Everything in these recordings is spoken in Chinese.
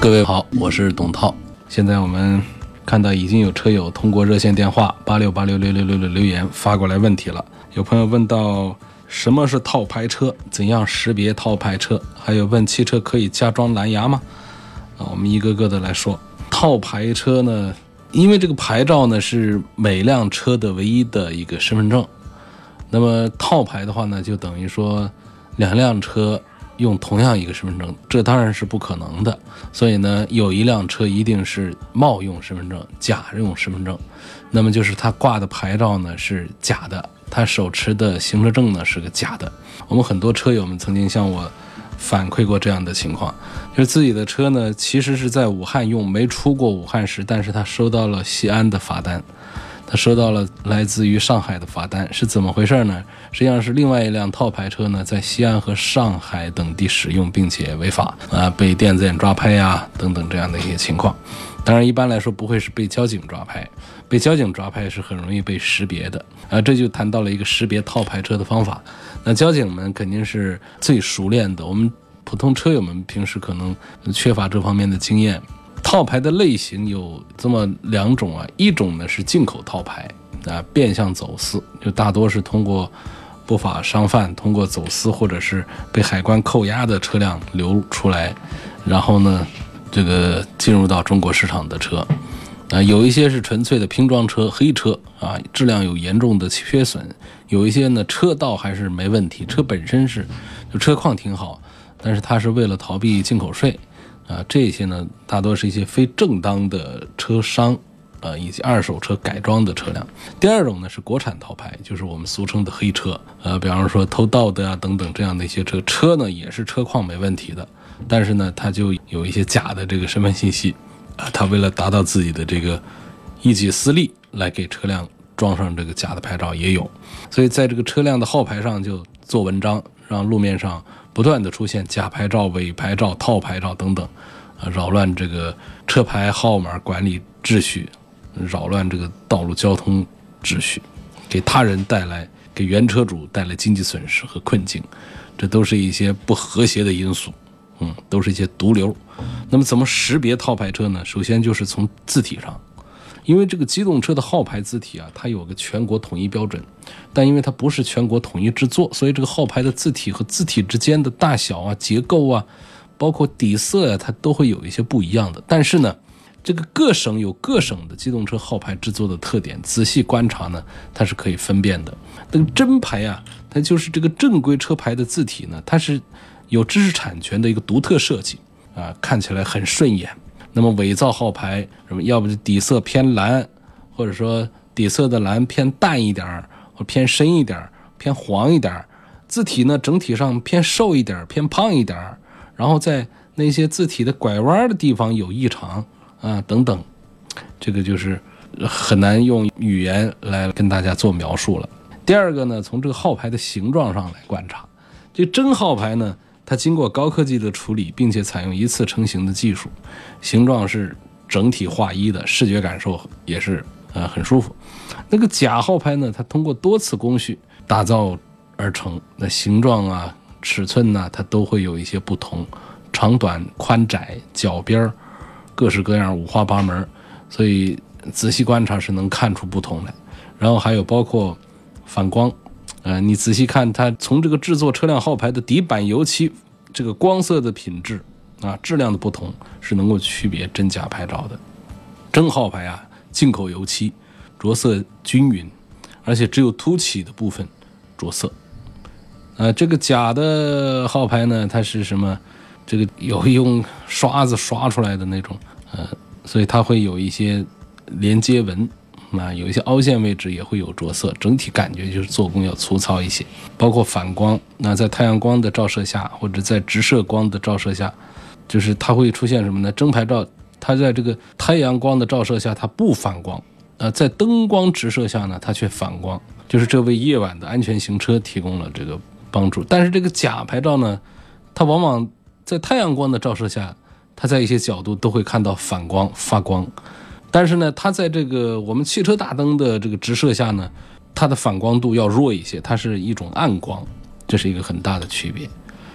各位好，我是董涛。现在我们看到已经有车友通过热线电话八六八六六六六六留言发过来问题了。有朋友问到什么是套牌车，怎样识别套牌车？还有问汽车可以加装蓝牙吗？啊，我们一个个的来说。套牌车呢，因为这个牌照呢是每辆车的唯一的一个身份证。那么套牌的话呢，就等于说两辆车。用同样一个身份证，这当然是不可能的。所以呢，有一辆车一定是冒用身份证、假用身份证，那么就是他挂的牌照呢是假的，他手持的行车证呢是个假的。我们很多车友们曾经向我反馈过这样的情况，就是自己的车呢其实是在武汉用，没出过武汉市，但是他收到了西安的罚单。他收到了来自于上海的罚单，是怎么回事呢？实际上是另外一辆套牌车呢，在西安和上海等地使用，并且违法啊，被电子眼抓拍呀，等等这样的一些情况。当然，一般来说不会是被交警抓拍，被交警抓拍是很容易被识别的啊。这就谈到了一个识别套牌车的方法。那交警们肯定是最熟练的，我们普通车友们平时可能缺乏这方面的经验。套牌的类型有这么两种啊，一种呢是进口套牌啊，变相走私，就大多是通过不法商贩通过走私或者是被海关扣押的车辆流出来，然后呢，这个进入到中国市场的车啊，有一些是纯粹的拼装车、黑车啊，质量有严重的缺损；有一些呢，车道还是没问题，车本身是就车况挺好，但是它是为了逃避进口税。啊，这些呢，大多是一些非正当的车商，啊，以及二手车改装的车辆。第二种呢是国产套牌，就是我们俗称的黑车，呃，比方说偷盗的啊等等这样的一些车，车呢也是车况没问题的，但是呢，它就有一些假的这个身份信息，啊，他为了达到自己的这个一己私利，来给车辆装上这个假的牌照也有，所以在这个车辆的号牌上就做文章，让路面上。不断的出现假牌照、伪牌照、套牌照等等，啊，扰乱这个车牌号码管理秩序，扰乱这个道路交通秩序，给他人带来、给原车主带来经济损失和困境，这都是一些不和谐的因素，嗯，都是一些毒瘤。那么，怎么识别套牌车呢？首先就是从字体上。因为这个机动车的号牌字体啊，它有个全国统一标准，但因为它不是全国统一制作，所以这个号牌的字体和字体之间的大小啊、结构啊，包括底色呀，它都会有一些不一样的。但是呢，这个各省有各省的机动车号牌制作的特点，仔细观察呢，它是可以分辨的。那个真牌啊，它就是这个正规车牌的字体呢，它是有知识产权的一个独特设计啊，看起来很顺眼。那么伪造号牌，什么要不就底色偏蓝，或者说底色的蓝偏淡一点儿，或偏深一点，偏黄一点，字体呢整体上偏瘦一点，偏胖一点，然后在那些字体的拐弯的地方有异常啊等等，这个就是很难用语言来跟大家做描述了。第二个呢，从这个号牌的形状上来观察，这真号牌呢。它经过高科技的处理，并且采用一次成型的技术，形状是整体划一的，视觉感受也是呃很舒服。那个假号牌呢，它通过多次工序打造而成，那形状啊、尺寸呢，它都会有一些不同，长短、宽窄、角边儿，各式各样、五花八门，所以仔细观察是能看出不同来。然后还有包括反光。呃，你仔细看，它从这个制作车辆号牌的底板油漆，这个光色的品质啊，质量的不同，是能够区别真假牌照的。真号牌啊，进口油漆，着色均匀，而且只有凸起的部分着色。呃，这个假的号牌呢，它是什么？这个有用刷子刷出来的那种，呃，所以它会有一些连接纹。那有一些凹陷位置也会有着色，整体感觉就是做工要粗糙一些。包括反光，那在太阳光的照射下，或者在直射光的照射下，就是它会出现什么呢？真牌照它在这个太阳光的照射下它不反光，呃，在灯光直射下呢它却反光，就是这为夜晚的安全行车提供了这个帮助。但是这个假牌照呢，它往往在太阳光的照射下，它在一些角度都会看到反光发光，但是呢，它在这个我们汽车大灯的这个直射下呢，它的反光度要弱一些，它是一种暗光，这是一个很大的区别。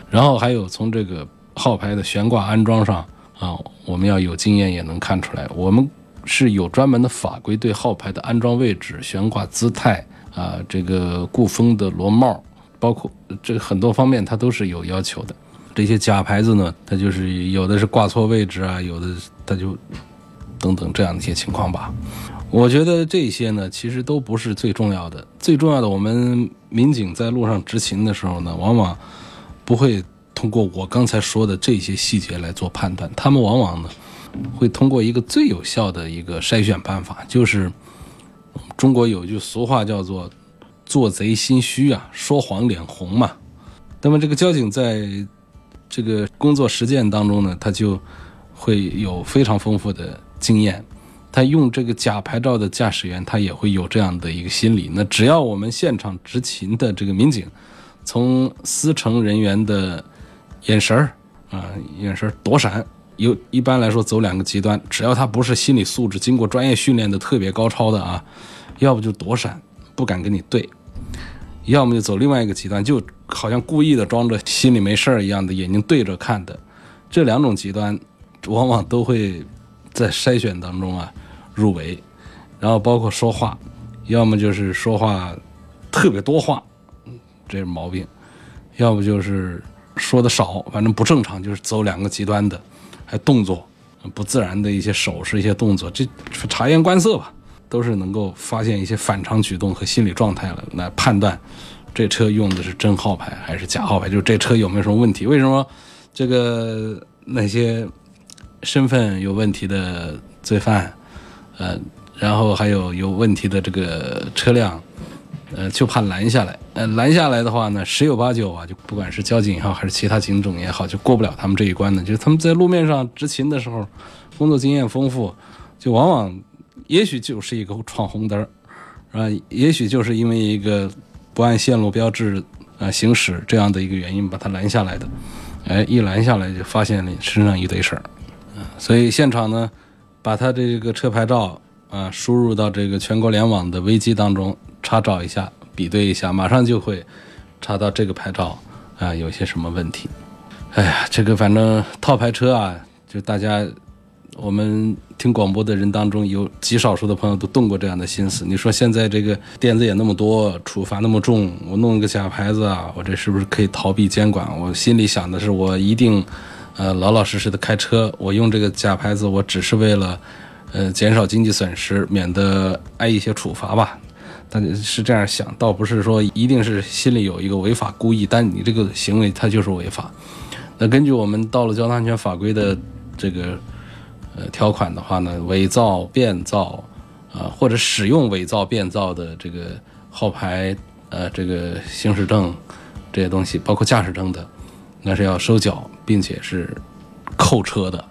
然后还有从这个号牌的悬挂安装上啊，我们要有经验也能看出来，我们是有专门的法规对号牌的安装位置、悬挂姿态啊，这个固封的螺帽，包括这很多方面它都是有要求的。这些假牌子呢，它就是有的是挂错位置啊，有的它就等等这样的一些情况吧。我觉得这些呢，其实都不是最重要的。最重要的，我们民警在路上执勤的时候呢，往往不会通过我刚才说的这些细节来做判断，他们往往呢会通过一个最有效的一个筛选办法，就是中国有句俗话叫做“做贼心虚啊，说谎脸红嘛”。那么这个交警在这个工作实践当中呢，他就会有非常丰富的经验。他用这个假牌照的驾驶员，他也会有这样的一个心理。那只要我们现场执勤的这个民警，从司乘人员的眼神儿啊，眼神躲闪，有一般来说走两个极端。只要他不是心理素质经过专业训练的特别高超的啊，要不就躲闪，不敢跟你对；要么就走另外一个极端，就好像故意的装着心里没事儿一样的眼睛对着看的。这两种极端，往往都会在筛选当中啊。入围，然后包括说话，要么就是说话特别多话，这是毛病；要不就是说的少，反正不正常，就是走两个极端的，还动作不自然的一些手势、一些动作，这察言观色吧，都是能够发现一些反常举动和心理状态了，来判断这车用的是真号牌还是假号牌，就是这车有没有什么问题？为什么这个那些身份有问题的罪犯？呃，然后还有有问题的这个车辆，呃，就怕拦下来。呃，拦下来的话呢，十有八九啊，就不管是交警也好，还是其他警种也好，就过不了他们这一关的。就是他们在路面上执勤的时候，工作经验丰富，就往往也许就是一个闯红灯，是吧？也许就是因为一个不按线路标志啊行驶这样的一个原因把他拦下来的。哎，一拦下来就发现了身上一堆事儿，所以现场呢。把他这个车牌照啊输入到这个全国联网的危机当中查找一下，比对一下，马上就会查到这个牌照啊有些什么问题。哎呀，这个反正套牌车啊，就大家我们听广播的人当中有极少数的朋友都动过这样的心思。你说现在这个电子也那么多，处罚那么重，我弄一个假牌子啊，我这是不是可以逃避监管？我心里想的是，我一定。呃，老老实实的开车，我用这个假牌子，我只是为了，呃，减少经济损失，免得挨一些处罚吧。但是这样想，倒不是说一定是心里有一个违法故意，但你这个行为它就是违法。那根据我们道路交通安全法规的这个呃条款的话呢，伪造、变造，啊，或者使用伪造、变造的这个号牌、呃，这个行驶证这些东西，包括驾驶证的。那是要收缴，并且是扣车的，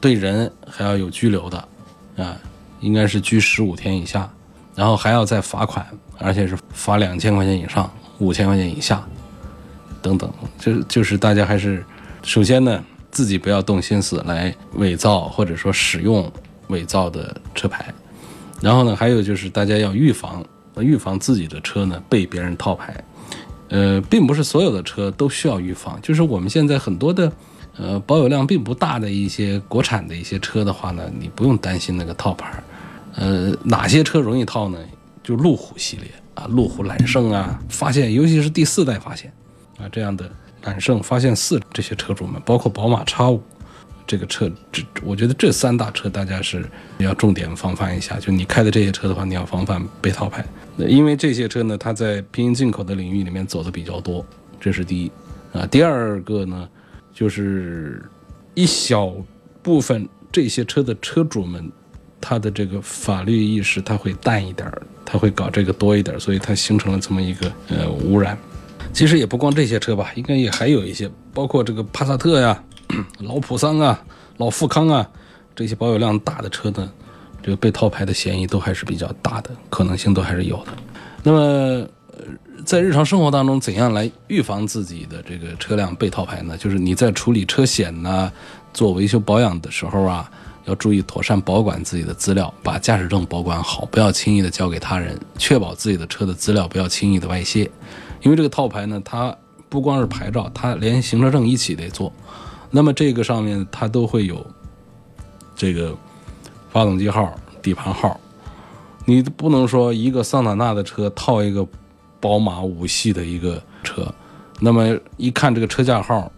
对人还要有拘留的，啊，应该是拘十五天以下，然后还要再罚款，而且是罚两千块钱以上，五千块钱以下，等等。就就是大家还是首先呢，自己不要动心思来伪造或者说使用伪造的车牌，然后呢，还有就是大家要预防，预防自己的车呢被别人套牌。呃，并不是所有的车都需要预防，就是我们现在很多的，呃，保有量并不大的一些国产的一些车的话呢，你不用担心那个套牌。呃，哪些车容易套呢？就路虎系列啊，路虎揽胜啊，发现，尤其是第四代发现啊，这样的揽胜、发现四这些车主们，包括宝马 X 五这个车，这我觉得这三大车大家是要重点防范一下。就你开的这些车的话，你要防范被套牌。因为这些车呢，它在平行进口的领域里面走的比较多，这是第一啊。第二个呢，就是一小部分这些车的车主们，他的这个法律意识他会淡一点，他会搞这个多一点，所以它形成了这么一个呃污染。其实也不光这些车吧，应该也还有一些，包括这个帕萨特呀、老普桑啊、老富康啊，这些保有量大的车呢，这个被套牌的嫌疑都还是比较大的，可能性都还是有的。那么，在日常生活当中，怎样来预防自己的这个车辆被套牌呢？就是你在处理车险呐、做维修保养的时候啊，要注意妥善保管自己的资料，把驾驶证保管好，不要轻易的交给他人，确保自己的车的资料不要轻易的外泄。因为这个套牌呢，它不光是牌照，它连行车证一起得做。那么这个上面它都会有这个发动机号、底盘号，你不能说一个桑塔纳的车套一个宝马五系的一个车，那么一看这个车架号，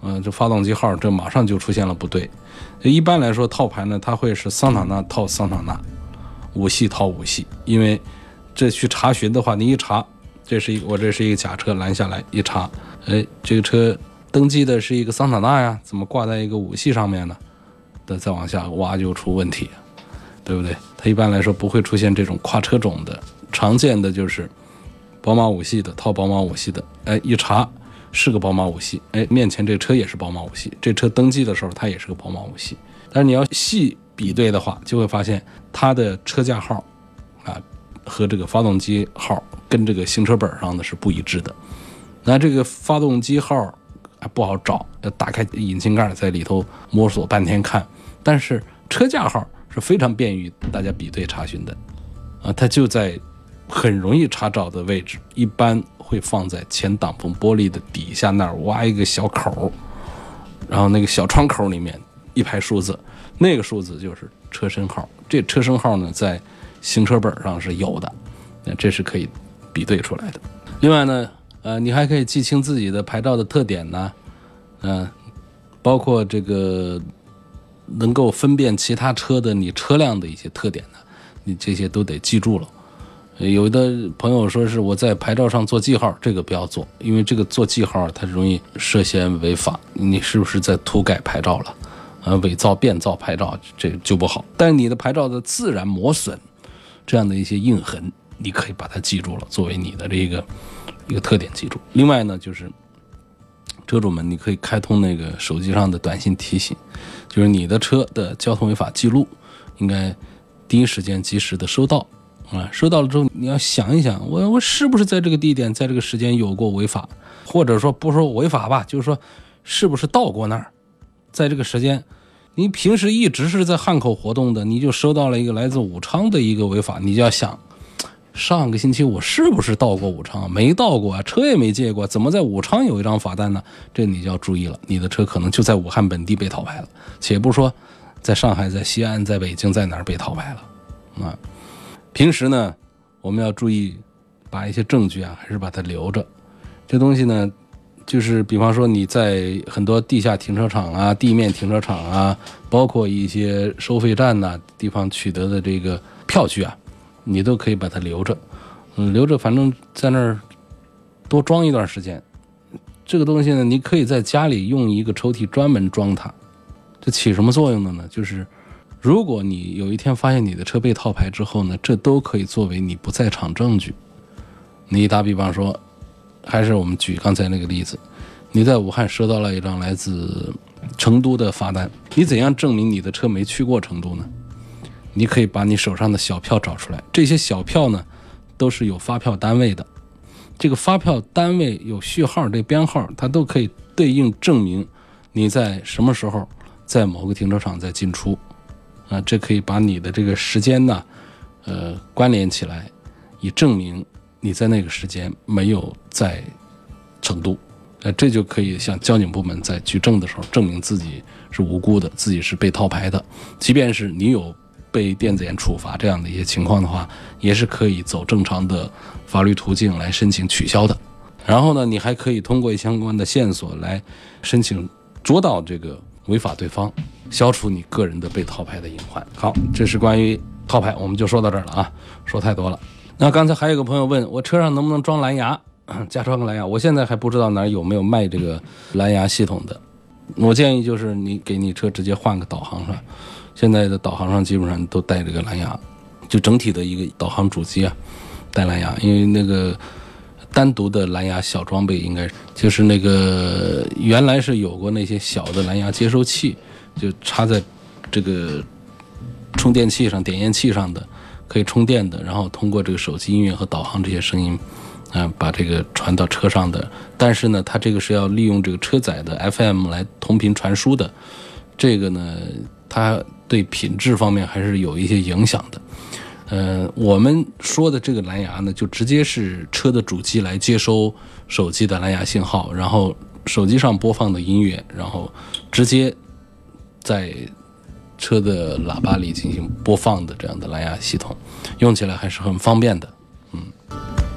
嗯、这发动机号，这马上就出现了不对。一般来说，套牌呢，它会是桑塔纳套桑塔纳，五系套五系，因为这去查询的话，你一查，这是一个我这是一个假车拦下来一查，哎，这个车登记的是一个桑塔纳呀，怎么挂在一个五系上面呢？的再往下挖就出问题，对不对？它一般来说不会出现这种跨车种的，常见的就是宝马五系的套宝马五系的，哎，一查是个宝马五系，哎，面前这车也是宝马五系，这车登记的时候它也是个宝马五系，但是你要细比对的话，就会发现它的车架号啊和这个发动机号跟这个行车本上的是不一致的。那这个发动机号还不好找，要打开引擎盖在里头摸索半天看。但是车架号是非常便于大家比对查询的，啊，它就在很容易查找的位置，一般会放在前挡风玻璃的底下那儿挖一个小口，然后那个小窗口里面一排数字，那个数字就是车身号。这车身号呢，在行车本上是有的，那这是可以比对出来的。另外呢，呃，你还可以记清自己的牌照的特点呢，嗯、包括这个能够分辨其他车的你车辆的一些特点呢，你这些都得记住了。有的朋友说是我在牌照上做记号，这个不要做，因为这个做记号它容易涉嫌违法。你是不是在涂改牌照了？呃，伪造、变造牌照，这就不好。但你的牌照的自然磨损，这样的一些印痕，你可以把它记住了，作为你的这个一个特点记住。另外呢，就是车主们，你可以开通那个手机上的短信提醒，就是你的车的交通违法记录，应该第一时间及时的收到啊。收到了之后，你要想一想，我我是不是在这个地点，在这个时间有过违法，或者说不说违法吧，就是说是不是到过那儿，在这个时间。你平时一直是在汉口活动的，你就收到了一个来自武昌的一个违法，你就要想，上个星期我是不是到过武昌？没到过啊，车也没借过，怎么在武昌有一张罚单呢？这你就要注意了，你的车可能就在武汉本地被套牌了，且不说在上海、在西安、在北京在哪儿被套牌了啊。平时呢，我们要注意把一些证据啊，还是把它留着。这东西呢，就是比方说你在很多地下停车场啊、地面停车场啊，包括一些收费站呐、地方取得的这个票据啊，你都可以把它留着。嗯，留着，反正在那儿多装一段时间。这个东西呢，你可以在家里用一个抽屉专门装它。这起什么作用的呢？就是如果你有一天发现你的车被套牌之后呢，这都可以作为你不在场证据。你打比方说，还是我们举刚才那个例子，你在武汉收到了一张来自成都的罚单，你怎样证明你的车没去过成都呢？你可以把你手上的小票找出来，这些小票呢都是有发票单位的，这个发票单位有序号、这编号，它都可以对应证明你在什么时候在某个停车场在进出，啊，这可以把你的这个时间呢，呃，关联起来，以证明你在那个时间没有在成都，呃，这就可以向交警部门在举证的时候证明自己是无辜的，自己是被套牌的，即便是你有被电子烟处罚这样的一些情况的话，也是可以走正常的法律途径来申请取消的。然后呢，你还可以通过相关的线索来申请捉到这个违法对方，消除你个人的被套牌的隐患。好，这是关于套牌，我们就说到这儿了啊，说太多了。那刚才还有个朋友问我车上能不能装蓝牙，加装个蓝牙，我现在还不知道哪儿有没有卖这个蓝牙系统的。我建议就是你给你车直接换个导航上，现在的导航上基本上都带这个蓝牙，就整体的一个导航主机啊带蓝牙，因为那个单独的蓝牙小装备应该就是那个原来是有过那些小的蓝牙接收器，就插在这个充电器上、点烟器上的可以充电的，然后通过这个手机音乐和导航这些声音，啊，把这个传到车上的。但是呢，它这个是要利用这个车载的 FM 来同频传输的，这个呢，它对品质方面还是有一些影响的。呃，我们说的这个蓝牙呢，就直接是车的主机来接收手机的蓝牙信号，然后手机上播放的音乐，然后直接在车的喇叭里进行播放的这样的蓝牙系统，用起来还是很方便的。嗯，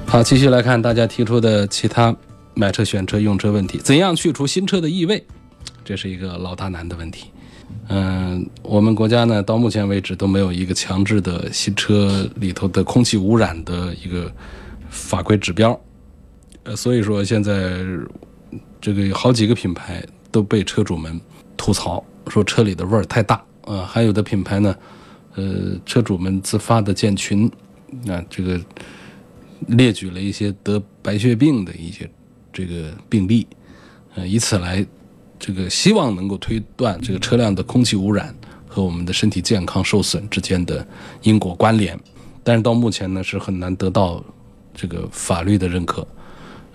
好，继续来看大家提出的其他买车、选车、用车问题，怎样去除新车的异味？这是一个老大难的问题。嗯，我们国家呢，到目前为止都没有一个强制的新车里头的空气污染的一个法规指标，呃，所以说现在这个有好几个品牌都被车主们吐槽说车里的味儿太大，啊，还有的品牌呢，呃，车主们自发的建群，啊，这个列举了一些得白血病的一些这个病例，呃，以此来。这个希望能够推断这个车辆的空气污染和我们的身体健康受损之间的因果关联，但是到目前呢是很难得到这个法律的认可。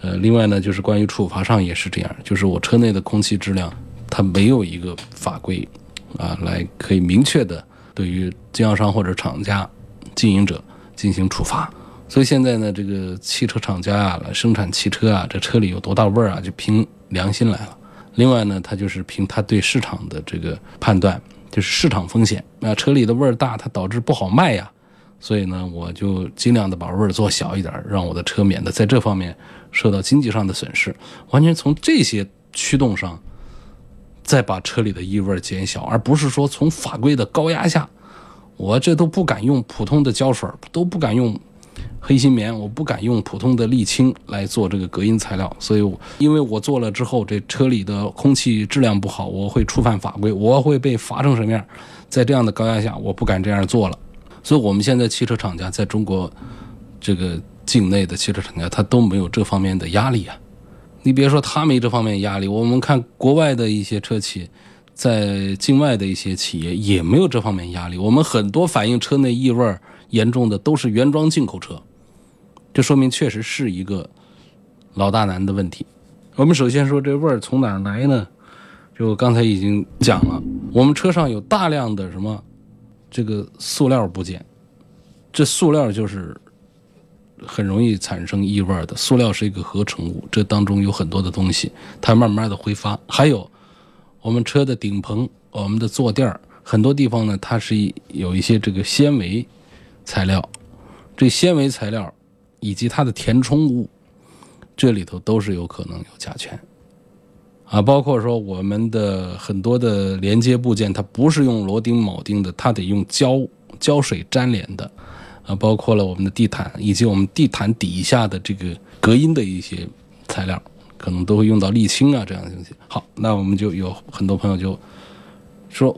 呃，另外呢就是关于处罚上也是这样，就是我车内的空气质量它没有一个法规啊来可以明确的对于经销商或者厂家经营者进行处罚，所以现在呢这个汽车厂家啊生产汽车啊这车里有多大味儿啊就凭良心来了。另外呢，他就是凭他对市场的这个判断，就是市场风险啊，车里的味儿大，它导致不好卖呀，所以呢，我就尽量的把味儿做小一点，让我的车免得在这方面受到经济上的损失。完全从这些驱动上，再把车里的异味减小，而不是说从法规的高压下，我这都不敢用普通的胶水，都不敢用。黑心棉，我不敢用普通的沥青来做这个隔音材料，所以因为我做了之后，这车里的空气质量不好，我会触犯法规，我会被罚成什么样？在这样的高压下，我不敢这样做了。所以，我们现在汽车厂家在中国这个境内的汽车厂家，他都没有这方面的压力啊。你别说他没这方面压力，我们看国外的一些车企，在境外的一些企业也没有这方面压力。我们很多反映车内异味儿严重的都是原装进口车。这说明确实是一个老大难的问题。我们首先说这味儿从哪儿来呢？就刚才已经讲了，我们车上有大量的什么这个塑料部件，这塑料就是很容易产生异味的。塑料是一个合成物，这当中有很多的东西，它慢慢的挥发。还有我们车的顶棚、我们的坐垫很多地方呢，它是有一些这个纤维材料，这纤维材料。以及它的填充物，这里头都是有可能有甲醛，啊，包括说我们的很多的连接部件，它不是用螺钉铆钉的，它得用胶胶水粘连的，啊，包括了我们的地毯以及我们地毯底下的这个隔音的一些材料，可能都会用到沥青啊这样的东西。好，那我们就有很多朋友就说，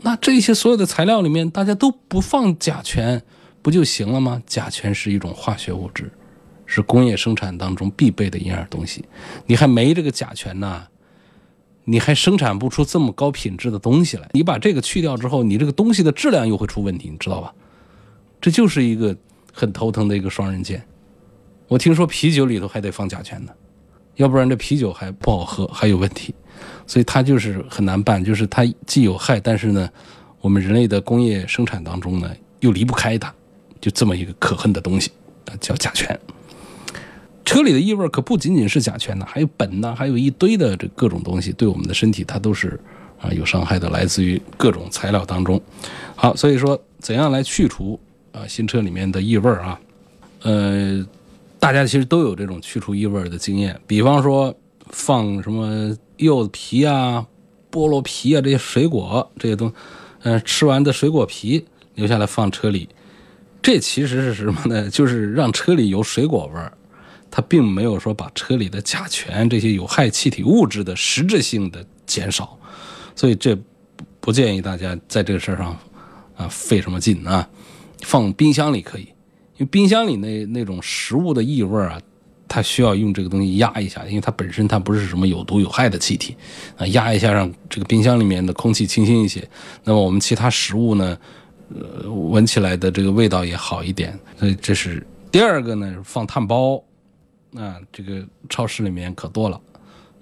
那这些所有的材料里面，大家都不放甲醛。不就行了吗？甲醛是一种化学物质，是工业生产当中必备的一样东西。你还没这个甲醛呢，你还生产不出这么高品质的东西来。你把这个去掉之后，你这个东西的质量又会出问题，你知道吧？这就是一个很头疼的一个双刃剑。我听说啤酒里头还得放甲醛呢，要不然这啤酒还不好喝，还有问题。所以它就是很难办，就是它既有害，但是呢，我们人类的工业生产当中呢又离不开它。就这么一个可恨的东西啊，叫甲醛。车里的异味可不仅仅是甲醛呢，还有苯呢，还有一堆的这各种东西，对我们的身体它都是啊有伤害的，来自于各种材料当中。好，所以说怎样来去除啊新车里面的异味啊？呃，大家其实都有这种去除异味的经验，比方说放什么柚子皮啊、菠萝皮啊这些水果这些东，嗯，吃完的水果皮留下来放车里。这其实是什么呢？就是让车里有水果味儿，它并没有说把车里的甲醛这些有害气体物质的实质性的减少，所以这不建议大家在这个事儿上啊费什么劲啊。放冰箱里可以，因为冰箱里那那种食物的异味啊，它需要用这个东西压一下，因为它本身它不是什么有毒有害的气体啊，压一下让这个冰箱里面的空气清新一些。那么我们其他食物呢，呃，闻起来的这个味道也好一点。所以这是第二个呢，放炭包啊，这个超市里面可多了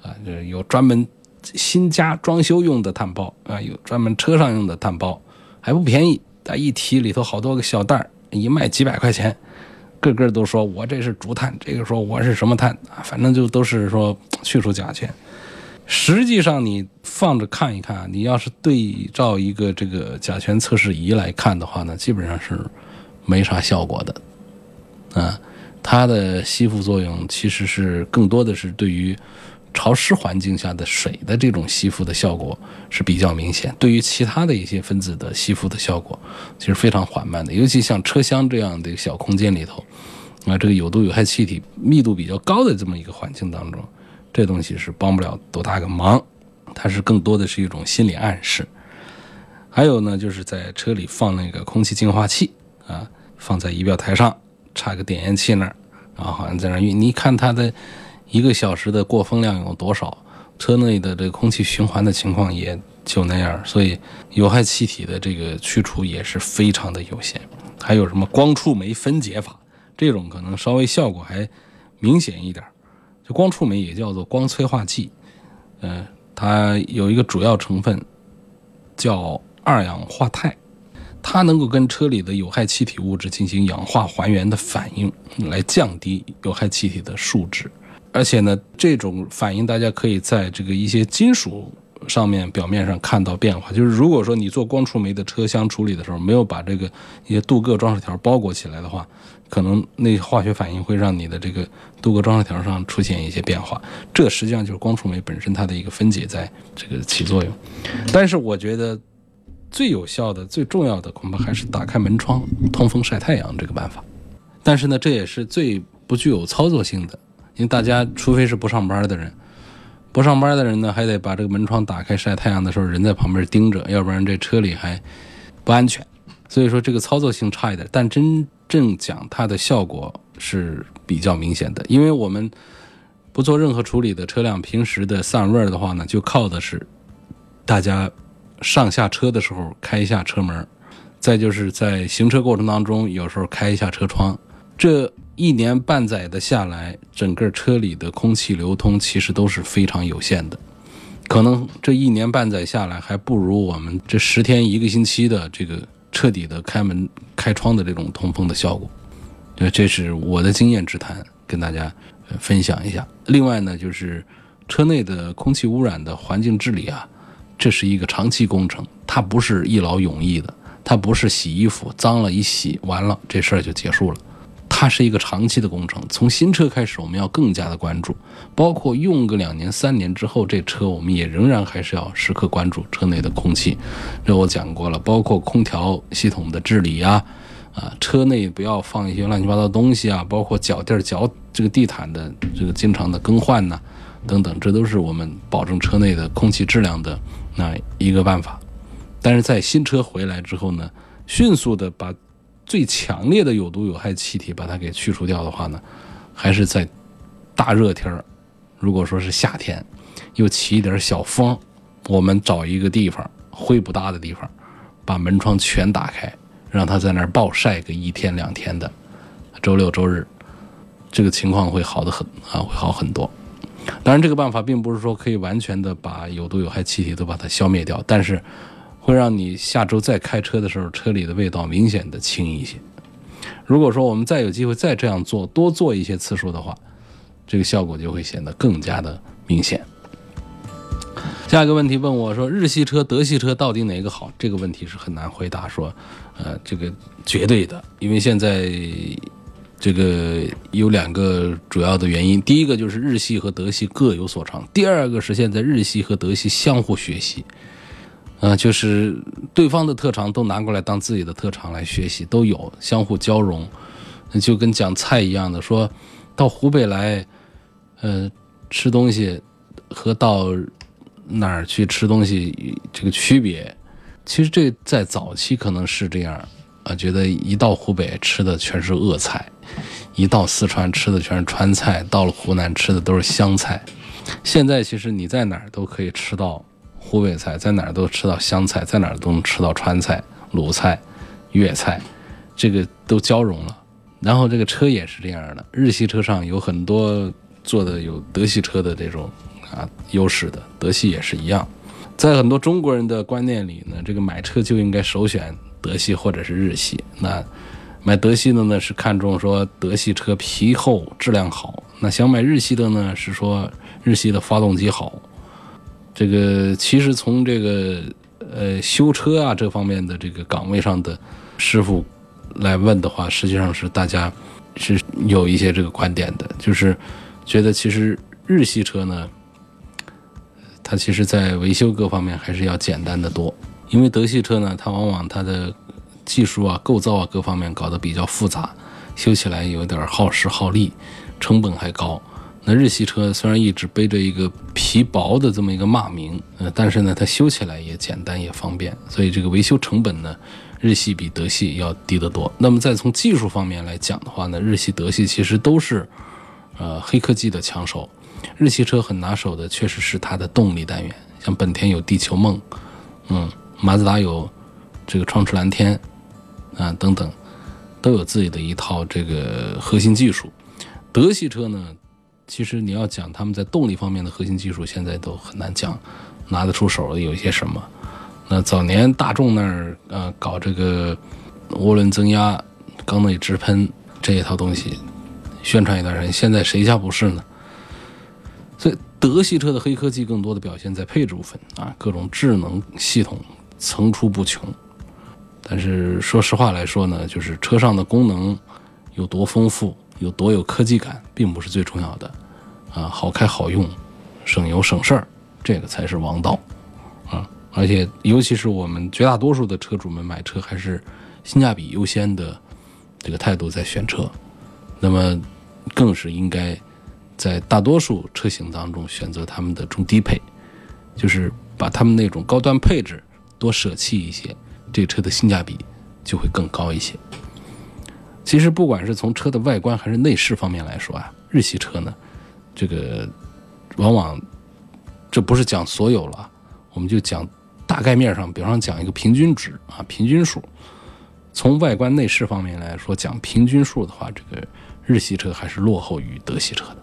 啊，就是有专门新家装修用的炭包啊，有专门车上用的炭包，还不便宜，它一提里头好多个小袋儿，一卖几百块钱。个个都说我这是竹炭，这个说我是什么炭啊？反正就都是说去除甲醛。实际上你放着看一看，你要是对照一个这个甲醛测试仪来看的话呢，基本上是没啥效果的。啊，它的吸附作用其实是更多的是对于。潮湿环境下的水的这种吸附的效果是比较明显，对于其他的一些分子的吸附的效果其实非常缓慢的。尤其像车厢这样的小空间里头，啊，这个有毒有害气体密度比较高的这么一个环境当中，这东西是帮不了多大个忙，它是更多的是一种心理暗示。还有呢，就是在车里放那个空气净化器啊，放在仪表台上插个点烟器那儿，然后好像在那运，你看它的。一个小时的过风量有多少？车内的这个空气循环的情况也就那样，所以有害气体的这个去除也是非常的有限。还有什么光触媒分解法？这种可能稍微效果还明显一点。就光触媒也叫做光催化剂，呃，它有一个主要成分叫二氧化钛，它能够跟车里的有害气体物质进行氧化还原的反应，来降低有害气体的数值。而且呢，这种反应大家可以在这个一些金属上面表面上看到变化。就是如果说你做光触媒的车厢处理的时候，没有把这个一些镀铬装饰条包裹起来的话，可能那化学反应会让你的这个镀铬装饰条上出现一些变化。这实际上就是光触媒本身它的一个分解在这个起作用。但是我觉得最有效的、最重要的恐怕还是打开门窗通风晒太阳这个办法。但是呢，这也是最不具有操作性的。因为大家除非是不上班的人，不上班的人呢，还得把这个门窗打开晒太阳的时候，人在旁边盯着，要不然这车里还不安全。所以说这个操作性差一点，但真正讲它的效果是比较明显的。因为我们不做任何处理的车辆，平时的散味的话呢，就靠的是大家上下车的时候开一下车门，再就是在行车过程当中有时候开一下车窗，这。一年半载的下来，整个车里的空气流通其实都是非常有限的，可能这一年半载下来，还不如我们这十天一个星期的这个彻底的开门开窗的这种通风的效果。对，这是我的经验之谈，跟大家分享一下。另外呢，就是车内的空气污染的环境治理啊，这是一个长期工程，它不是一劳永逸的，它不是洗衣服脏了一洗完了这事儿就结束了。它是一个长期的工程，从新车开始，我们要更加的关注，包括用个两年、三年之后，这车我们也仍然还是要时刻关注车内的空气。这我讲过了，包括空调系统的治理呀，啊，车内不要放一些乱七八糟东西啊，包括脚垫、脚这个地毯的这个经常的更换呐，等等，这都是我们保证车内的空气质量的那一个办法。但是在新车回来之后呢，迅速的把。最强烈的有毒有害气体，把它给去除掉的话呢，还是在大热天儿，如果说是夏天，又起一点小风，我们找一个地方灰不大的地方，把门窗全打开，让它在那儿暴晒个一天两天的，周六周日，这个情况会好的很啊，会好很多。当然，这个办法并不是说可以完全的把有毒有害气体都把它消灭掉，但是。会让你下周再开车的时候，车里的味道明显的轻一些。如果说我们再有机会再这样做，多做一些次数的话，这个效果就会显得更加的明显。下一个问题问我说，日系车、德系车到底哪个好？这个问题是很难回答。说，呃，这个绝对的，因为现在这个有两个主要的原因，第一个就是日系和德系各有所长，第二个是现在日系和德系相互学习。呃，就是对方的特长都拿过来当自己的特长来学习，都有相互交融，就跟讲菜一样的，说到湖北来，呃，吃东西和到哪儿去吃东西这个区别，其实这在早期可能是这样啊，觉得一到湖北吃的全是鄂菜，一到四川吃的全是川菜，到了湖南吃的都是湘菜。现在其实你在哪儿都可以吃到湖北菜，在哪儿都吃到湘菜，在哪儿都能吃到川菜、鲁菜、粤菜，这个都交融了。然后这个车也是这样的，日系车上有很多做的有德系车的这种啊优势的，德系也是一样。在很多中国人的观念里呢，这个买车就应该首选德系或者是日系。那买德系的呢是看中说德系车皮厚质量好，那想买日系的呢是说日系的发动机好。这个其实从这个呃修车啊这方面的这个岗位上的师傅来问的话，实际上是大家是有一些这个观点的，就是觉得其实日系车呢。它其实，在维修各方面还是要简单的多，因为德系车呢，它往往它的技术啊、构造啊各方面搞得比较复杂，修起来有点耗时耗力，成本还高。那日系车虽然一直背着一个皮薄的这么一个骂名，呃，但是呢，它修起来也简单也方便，所以这个维修成本呢，日系比德系要低得多。那么再从技术方面来讲的话呢，日系、德系其实都是呃黑科技的抢手。日系车很拿手的，确实是它的动力单元，像本田有地球梦，嗯，马自达有这个创驰蓝天，啊等等，都有自己的一套这个核心技术。德系车呢，其实你要讲他们在动力方面的核心技术，现在都很难讲，拿得出手的有一些什么。那早年大众那儿呃搞这个涡轮增压、缸内直喷这一套东西，宣传一段时间，现在谁家不是呢？所以德系车的黑科技更多的表现在配置部分啊，各种智能系统层出不穷。但是说实话来说呢，就是车上的功能有多丰富，有多有科技感，并不是最重要的啊，好开好用，省油省事儿，这个才是王道啊！而且尤其是我们绝大多数的车主们买车还是性价比优先的这个态度在选车，那么更是应该。在大多数车型当中选择他们的中低配，就是把他们那种高端配置多舍弃一些，这车的性价比就会更高一些。其实不管是从车的外观还是内饰方面来说啊，日系车呢，这个往往这不是讲所有了，我们就讲大概面上，比方讲一个平均值啊，平均数。从外观内饰方面来说，讲平均数的话，这个日系车还是落后于德系车的。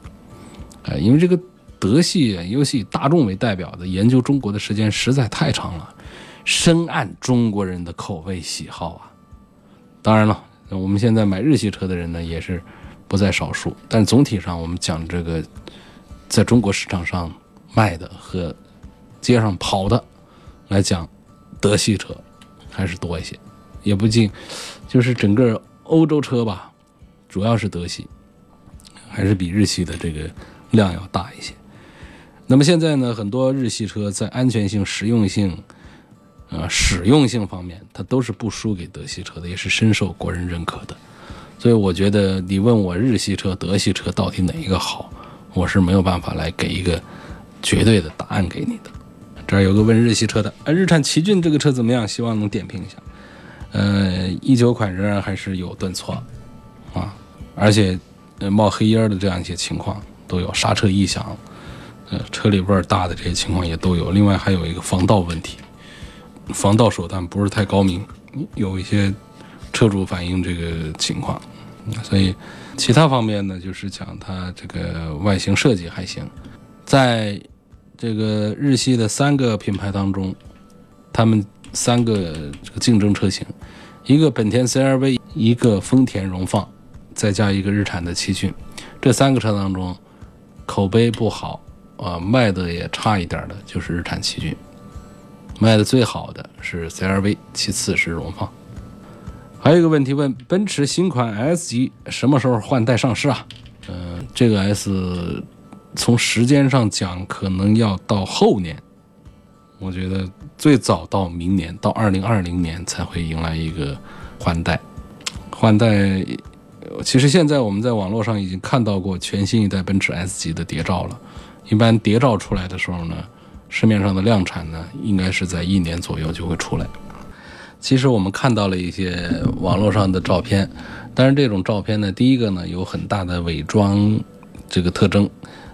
哎，因为这个德系，尤其以大众为代表的，研究中国的时间实在太长了，深谙中国人的口味喜好啊。当然了，那我们现在买日系车的人呢，也是不在少数。但总体上，我们讲这个，在中国市场上卖的和街上跑的来讲，德系车还是多一些。也不尽，就是整个欧洲车吧，主要是德系，还是比日系的这个。量要大一些，那么现在呢，很多日系车在安全性、实用性、呃使用性方面，它都是不输给德系车的，也是深受国人认可的。所以我觉得你问我日系车、德系车到底哪一个好，我是没有办法来给一个绝对的答案给你的。这儿有个问日系车的，啊，日产奇骏这个车怎么样？希望能点评一下。呃，一九款仍然还是有顿挫啊，而且呃冒黑烟的这样一些情况。都有刹车异响，呃，车里味儿大的这些情况也都有。另外还有一个防盗问题，防盗手段不是太高明，有一些车主反映这个情况。所以其他方面呢，就是讲它这个外形设计还行。在这个日系的三个品牌当中，他们三个这个竞争车型，一个本田 CR-V，一个丰田荣放，再加一个日产的奇骏，这三个车当中。口碑不好，啊，卖的也差一点的，就是日产奇骏，卖的最好的是 CRV，其次是荣放。还有一个问题问：奔驰新款 S 级什么时候换代上市啊？嗯，这个 S 从时间上讲，可能要到后年，我觉得最早到明年，到二零二零年才会迎来一个换代，换代。其实现在我们在网络上已经看到过全新一代奔驰 S 级的谍照了。一般谍照出来的时候呢，市面上的量产呢，应该是在一年左右就会出来。其实我们看到了一些网络上的照片，但是这种照片呢，第一个呢有很大的伪装这个特征，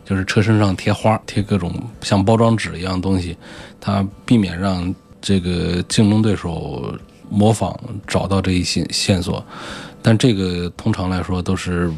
就是车身上贴花、贴各种像包装纸一样东西，它避免让这个竞争对手模仿找到这一线线索。但这个通常来说都是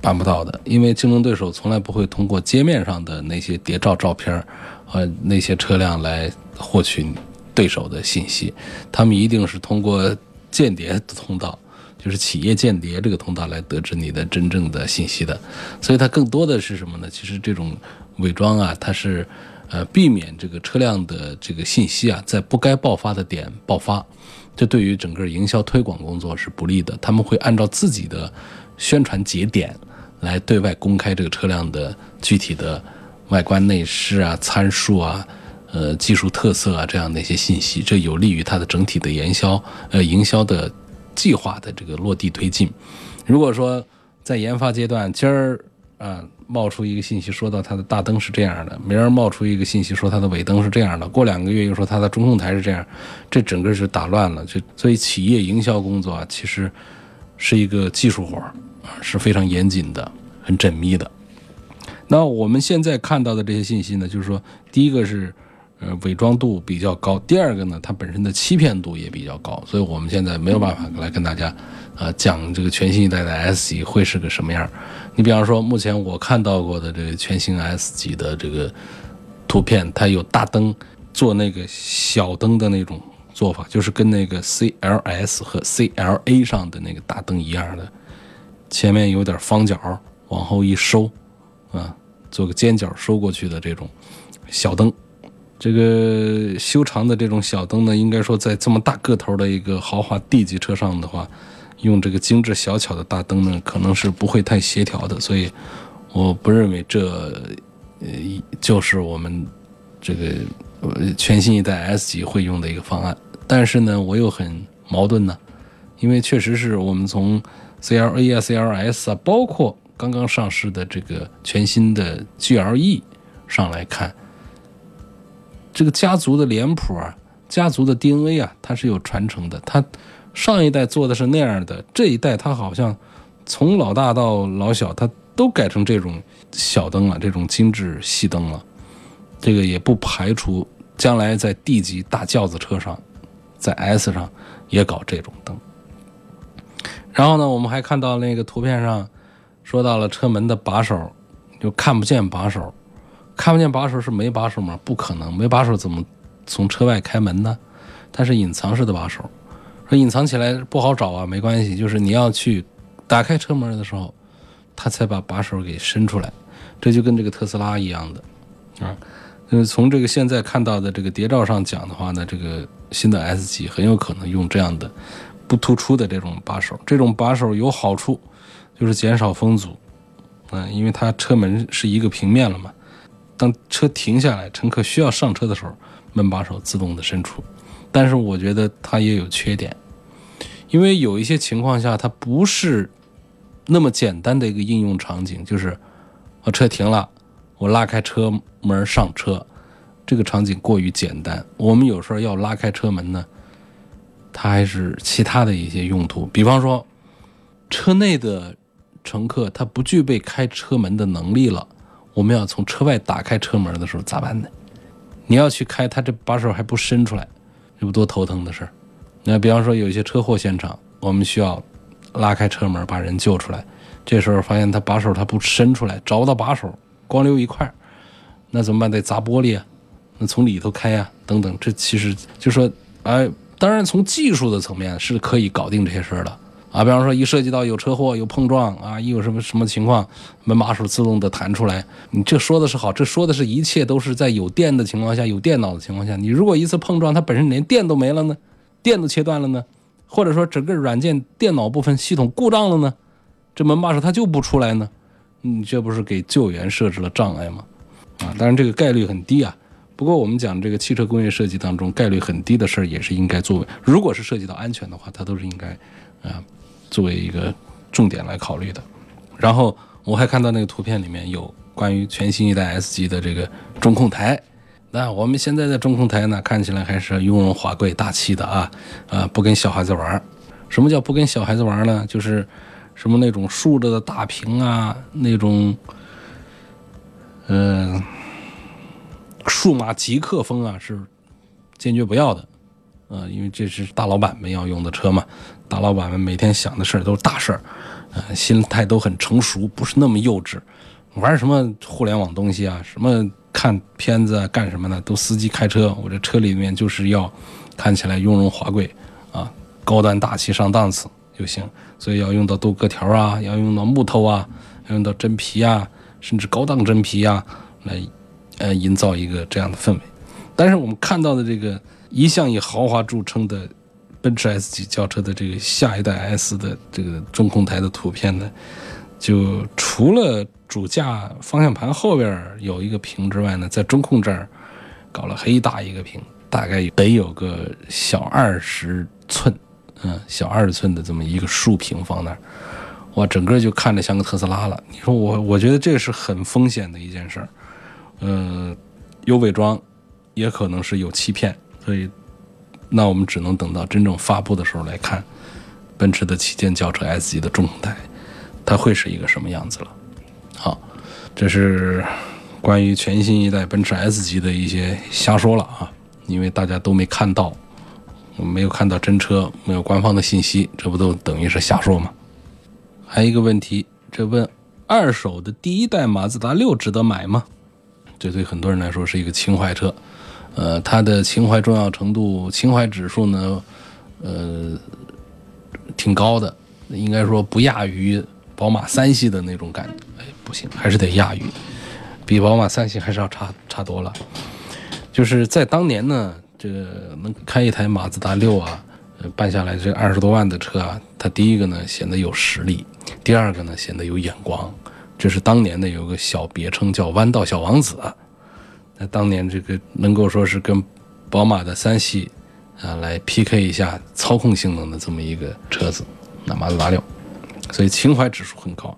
办不到的，因为竞争对手从来不会通过街面上的那些谍照照片和那些车辆来获取对手的信息，他们一定是通过间谍的通道。就是企业间谍这个通道来得知你的真正的信息的，所以它更多的是什么呢？其实这种伪装啊，它是呃避免这个车辆的这个信息啊在不该爆发的点爆发，这对于整个营销推广工作是不利的。他们会按照自己的宣传节点来对外公开这个车辆的具体的外观内饰啊、参数啊、呃技术特色啊这样的一些信息，这有利于它的整体的营销呃营销的。计划的这个落地推进，如果说在研发阶段，今儿啊冒出一个信息，说到它的大灯是这样的，明儿冒出一个信息说它的尾灯是这样的，过两个月又说它的中控台是这样，这整个是打乱了。这所以企业营销工作啊，其实是一个技术活儿，是非常严谨的、很缜密的。那我们现在看到的这些信息呢，就是说，第一个是。呃，伪装度比较高。第二个呢，它本身的欺骗度也比较高，所以我们现在没有办法来跟大家，呃，讲这个全新一代的 S 级会是个什么样。你比方说，目前我看到过的这个全新 S 级的这个图片，它有大灯做那个小灯的那种做法，就是跟那个 CLS 和 CLA 上的那个大灯一样的，前面有点方角，往后一收，啊，做个尖角收过去的这种小灯。这个修长的这种小灯呢，应该说在这么大个头的一个豪华 D 级车上的话，用这个精致小巧的大灯呢，可能是不会太协调的。所以，我不认为这呃就是我们这个全新一代 S 级会用的一个方案。但是呢，我又很矛盾呢，因为确实是我们从 CLA 啊、CLS 啊，包括刚刚上市的这个全新的 GLE 上来看。这个家族的脸谱啊，家族的 DNA 啊，它是有传承的。它上一代做的是那样的，这一代它好像从老大到老小，它都改成这种小灯了，这种精致细灯了。这个也不排除将来在 D 级大轿子车上，在 S 上也搞这种灯。然后呢，我们还看到那个图片上说到了车门的把手，就看不见把手。看不见把手是没把手吗？不可能，没把手怎么从车外开门呢？它是隐藏式的把手，说隐藏起来不好找啊，没关系，就是你要去打开车门的时候，它才把把手给伸出来。这就跟这个特斯拉一样的啊。嗯，从这个现在看到的这个谍照上讲的话呢，这个新的 S 级很有可能用这样的不突出的这种把手。这种把手有好处，就是减少风阻，嗯，因为它车门是一个平面了嘛。当车停下来，乘客需要上车的时候，门把手自动的伸出。但是我觉得它也有缺点，因为有一些情况下它不是那么简单的一个应用场景，就是我车停了，我拉开车门上车，这个场景过于简单。我们有时候要拉开车门呢，它还是其他的一些用途，比方说车内的乘客他不具备开车门的能力了。我们要从车外打开车门的时候咋办呢？你要去开，他这把手还不伸出来，这不多头疼的事儿。那比方说有一些车祸现场，我们需要拉开车门把人救出来，这时候发现他把手他不伸出来，找不到把手，光留一块，那怎么办？得砸玻璃啊，那从里头开呀，等等。这其实就说，哎，当然从技术的层面是可以搞定这些事儿的。啊，比方说一涉及到有车祸、有碰撞啊，一有什么什么情况，门把手自动的弹出来。你这说的是好，这说的是一切都是在有电的情况下、有电脑的情况下。你如果一次碰撞，它本身连电都没了呢，电都切断了呢，或者说整个软件电脑部分系统故障了呢，这门把手它就不出来呢，你这不是给救援设置了障碍吗？啊，当然这个概率很低啊。不过我们讲这个汽车工业设计当中概率很低的事儿，也是应该作为，如果是涉及到安全的话，它都是应该啊。作为一个重点来考虑的，然后我还看到那个图片里面有关于全新一代 S 级的这个中控台。那我们现在的中控台呢，看起来还是雍容华贵、大气的啊，啊，不跟小孩子玩儿。什么叫不跟小孩子玩呢？就是什么那种竖着的大屏啊，那种，嗯，数码极客风啊，是坚决不要的，啊，因为这是大老板们要用的车嘛，大老板们每天想的事儿都是大事儿，呃，心态都很成熟，不是那么幼稚，玩什么互联网东西啊，什么看片子啊，干什么的，都司机开车，我这车里面就是要看起来雍容华贵啊，高端大气上档次就行，所以要用到镀铬条啊，要用到木头啊，要用到真皮啊，甚至高档真皮啊，来呃营造一个这样的氛围。但是我们看到的这个一向以豪华著称的奔驰 S 级轿车的这个下一代 S 的这个中控台的图片呢，就除了主驾方向盘后边有一个屏之外呢，在中控这儿搞了黑大一个屏，大概得有个小二十寸，嗯，小二十寸的这么一个竖屏放那儿，哇，整个就看着像个特斯拉了。你说我，我觉得这是很风险的一件事儿，呃，有伪装。也可能是有欺骗，所以那我们只能等到真正发布的时候来看，奔驰的旗舰轿车 S 级的中控台，它会是一个什么样子了。好，这是关于全新一代奔驰 S 级的一些瞎说了啊，因为大家都没看到，没有看到真车，没有官方的信息，这不都等于是瞎说吗？还有一个问题，这问二手的第一代马自达六值得买吗？这对很多人来说是一个情怀车。呃，它的情怀重要程度、情怀指数呢，呃，挺高的，应该说不亚于宝马三系的那种感觉。哎，不行，还是得亚于，比宝马三系还是要差差多了。就是在当年呢，这个能开一台马自达六啊，办下来这二十多万的车啊，它第一个呢显得有实力，第二个呢显得有眼光。这是当年的有个小别称叫“弯道小王子”。那当年这个能够说是跟宝马的三系啊来 PK 一下操控性能的这么一个车子，那马自达六，所以情怀指数很高。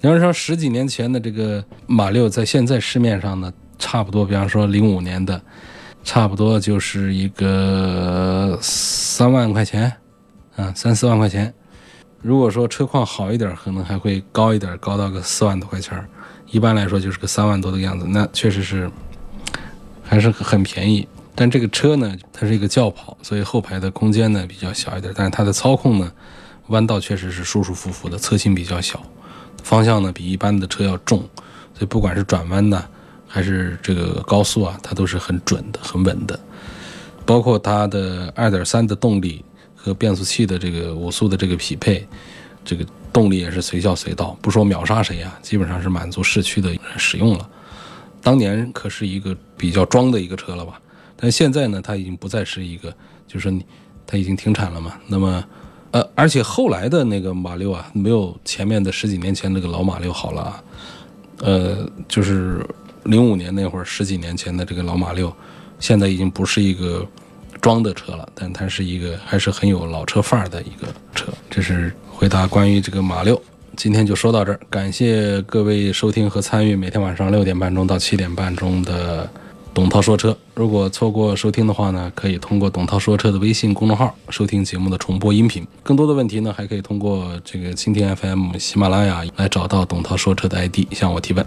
你要说十几年前的这个马六，在现在市面上呢，差不多，比方说零五年的，差不多就是一个三万块钱，啊，三四万块钱。如果说车况好一点，可能还会高一点，高到个四万多块钱。一般来说就是个三万多的样子，那确实是。还是很便宜，但这个车呢，它是一个轿跑，所以后排的空间呢比较小一点。但是它的操控呢，弯道确实是舒舒服服的，侧倾比较小，方向呢比一般的车要重，所以不管是转弯呢，还是这个高速啊，它都是很准的、很稳的。包括它的二点三的动力和变速器的这个五速的这个匹配，这个动力也是随叫随到，不说秒杀谁啊，基本上是满足市区的使用了。当年可是一个比较装的一个车了吧？但现在呢，它已经不再是一个，就是，它已经停产了嘛。那么，呃，而且后来的那个马六啊，没有前面的十几年前那个老马六好了啊。呃，就是零五年那会儿，十几年前的这个老马六，现在已经不是一个装的车了，但它是一个还是很有老车范儿的一个车。这是回答关于这个马六。今天就说到这儿，感谢各位收听和参与每天晚上六点半钟到七点半钟的董涛说车。如果错过收听的话呢，可以通过董涛说车的微信公众号收听节目的重播音频。更多的问题呢，还可以通过这个蜻蜓 FM、喜马拉雅来找到董涛说车的 ID 向我提问。